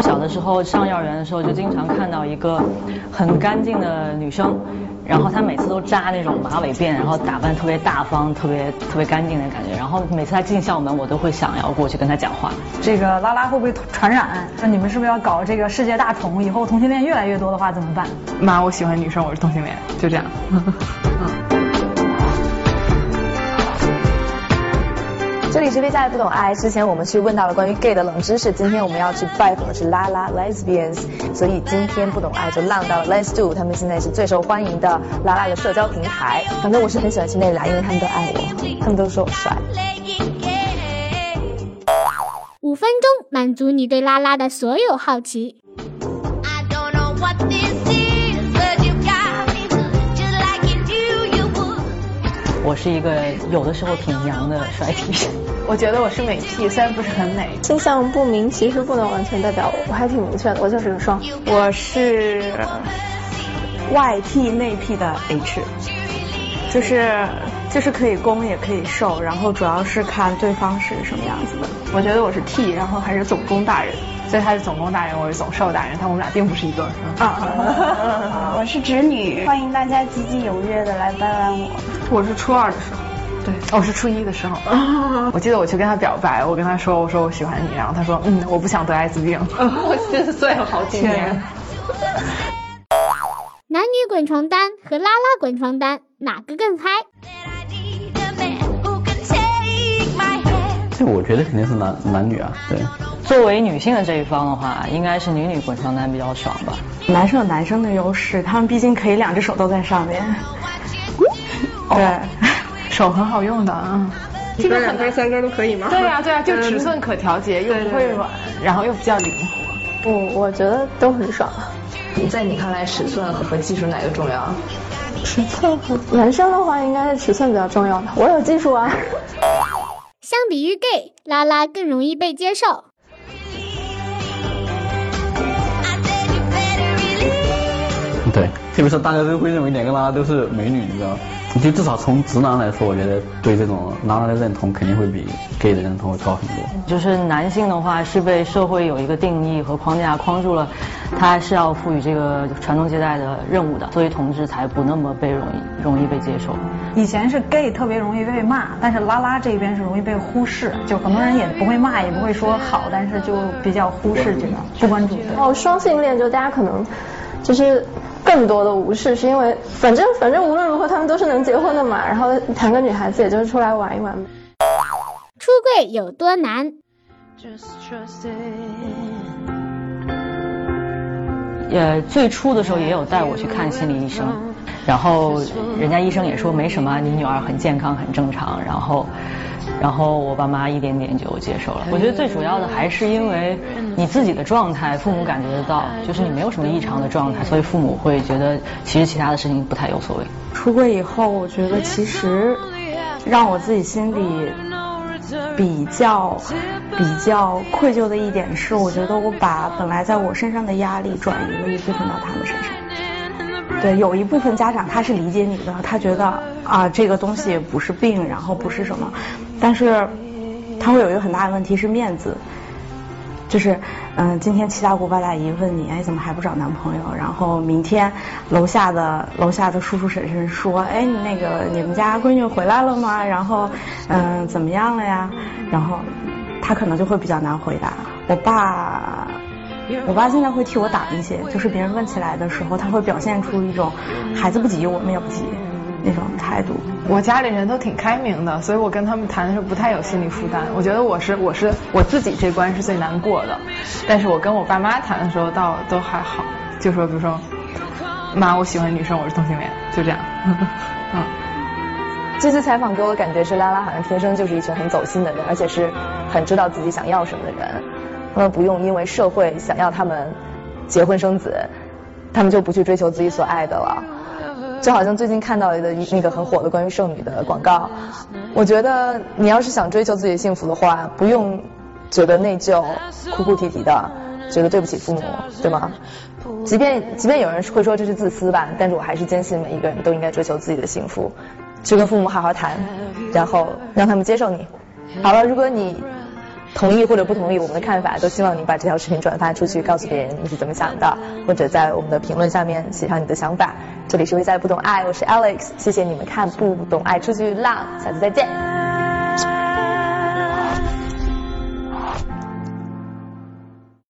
我小的时候上幼儿园的时候，就经常看到一个很干净的女生，然后她每次都扎那种马尾辫，然后打扮特别大方、特别特别干净的感觉。然后每次她进校门，我都会想要过去跟她讲话。这个拉拉会不会传染？那你们是不是要搞这个世界大同？以后同性恋越来越多的话怎么办？妈，我喜欢女生，我是同性恋，就这样。这里是 V 家的不懂爱。之前我们去问到了关于 gay 的冷知识，今天我们要去拜访的是拉拉 lesbians，所以今天不懂爱就浪到了 Let's Do，他们现在是最受欢迎的拉拉的社交平台。反正我是很喜欢去那俩，因为他们都爱我，他们都说我帅。五分钟满足你对拉拉的所有好奇。我是一个有的时候挺娘的帅 T，我觉得我是美 T，虽然不是很美。倾向不明其实不能完全代表我，我还挺明确的，我就是个双。我是外 T 内 P 的 H，就是就是可以攻也可以受，然后主要是看对方是什么样子的。我觉得我是 T，然后还是总攻大人，所以他是总攻大人，我是总受大人，但我们俩并不是一对儿。啊，我是直女，欢迎大家积极踊跃的来掰弯我。我是初二的时候，对，我是初一的时候。我记得我去跟他表白，我跟他说，我说我喜欢你，然后他说，嗯，我不想得艾滋病。我心碎了好几年。男女滚床单和拉拉滚床单，哪个更嗨？这我觉得肯定是男男女啊，对。作为女性的这一方的话，应该是女女滚床单比较爽吧。男生有男生的优势，他们毕竟可以两只手都在上面。对，手很好用的啊。这个两根三根都可以吗？对呀对呀，就尺寸可调节，又不会软，然后又比较灵活。我我觉得都很爽。在你看来，尺寸和技术哪个重要？尺寸和男生的话，应该是尺寸比较重要的。我有技术啊。相比于 gay，拉拉更容易被接受。对，特别是大家都会认为两个拉拉都是美女，你知道。就至少从直男来说，我觉得对这种拉拉的认同肯定会比 gay 的认同会高很多。就是男性的话是被社会有一个定义和框架框住了，他是要赋予这个传宗接代的任务的，所以同志才不那么被容易容易被接受。以前是 gay 特别容易被骂，但是拉拉这边是容易被忽视，就很多人也不会骂，也不会说好，但是就比较忽视这个，不关注。哦，双性恋就大家可能就是。更多的无视是因为，反正反正无论如何他们都是能结婚的嘛，然后谈个女孩子也就是出来玩一玩。出柜有多难？呃，最初的时候也有带我去看心理医生，然后人家医生也说没什么，你女儿很健康很正常，然后。然后我爸妈一点点就接受了。我觉得最主要的还是因为你自己的状态，父母感觉得到，就是你没有什么异常的状态，所以父母会觉得其实其他的事情不太有所谓。出柜以后，我觉得其实让我自己心里比较比较愧疚的一点是，我觉得我把本来在我身上的压力转移了一部分到他们身上。对，有一部分家长他是理解你的，他觉得啊这个东西不是病，然后不是什么，但是他会有一个很大的问题是面子，就是嗯今天七大姑八大姨问你哎怎么还不找男朋友，然后明天楼下的楼下的叔叔婶婶说哎那个你们家闺女回来了吗？然后嗯怎么样了呀？然后他可能就会比较难回答。我爸。我爸现在会替我挡一些，就是别人问起来的时候，他会表现出一种孩子不急，我们也不急那种态度。我家里人都挺开明的，所以我跟他们谈的时候不太有心理负担。我觉得我是我是我自己这关是最难过的，但是我跟我爸妈谈的时候倒都还好，就说比如说妈，我喜欢女生，我是同性恋，就这样。嗯。这次采访给我的感觉是，拉拉好像天生就是一群很走心的人，而且是很知道自己想要什么的人。他们不用因为社会想要他们结婚生子，他们就不去追求自己所爱的了。就好像最近看到的那个很火的关于剩女的广告，我觉得你要是想追求自己幸福的话，不用觉得内疚、哭哭啼啼的，觉得对不起父母，对吗？即便即便有人会说这是自私吧，但是我还是坚信每一个人都应该追求自己的幸福，去跟父母好好谈，然后让他们接受你。好了，如果你。同意或者不同意我们的看法，都希望你把这条视频转发出去，告诉别人你是怎么想的，或者在我们的评论下面写上你的想法。这里是微在不懂爱，我是 Alex，谢谢你们看不懂爱出去浪，下次再见。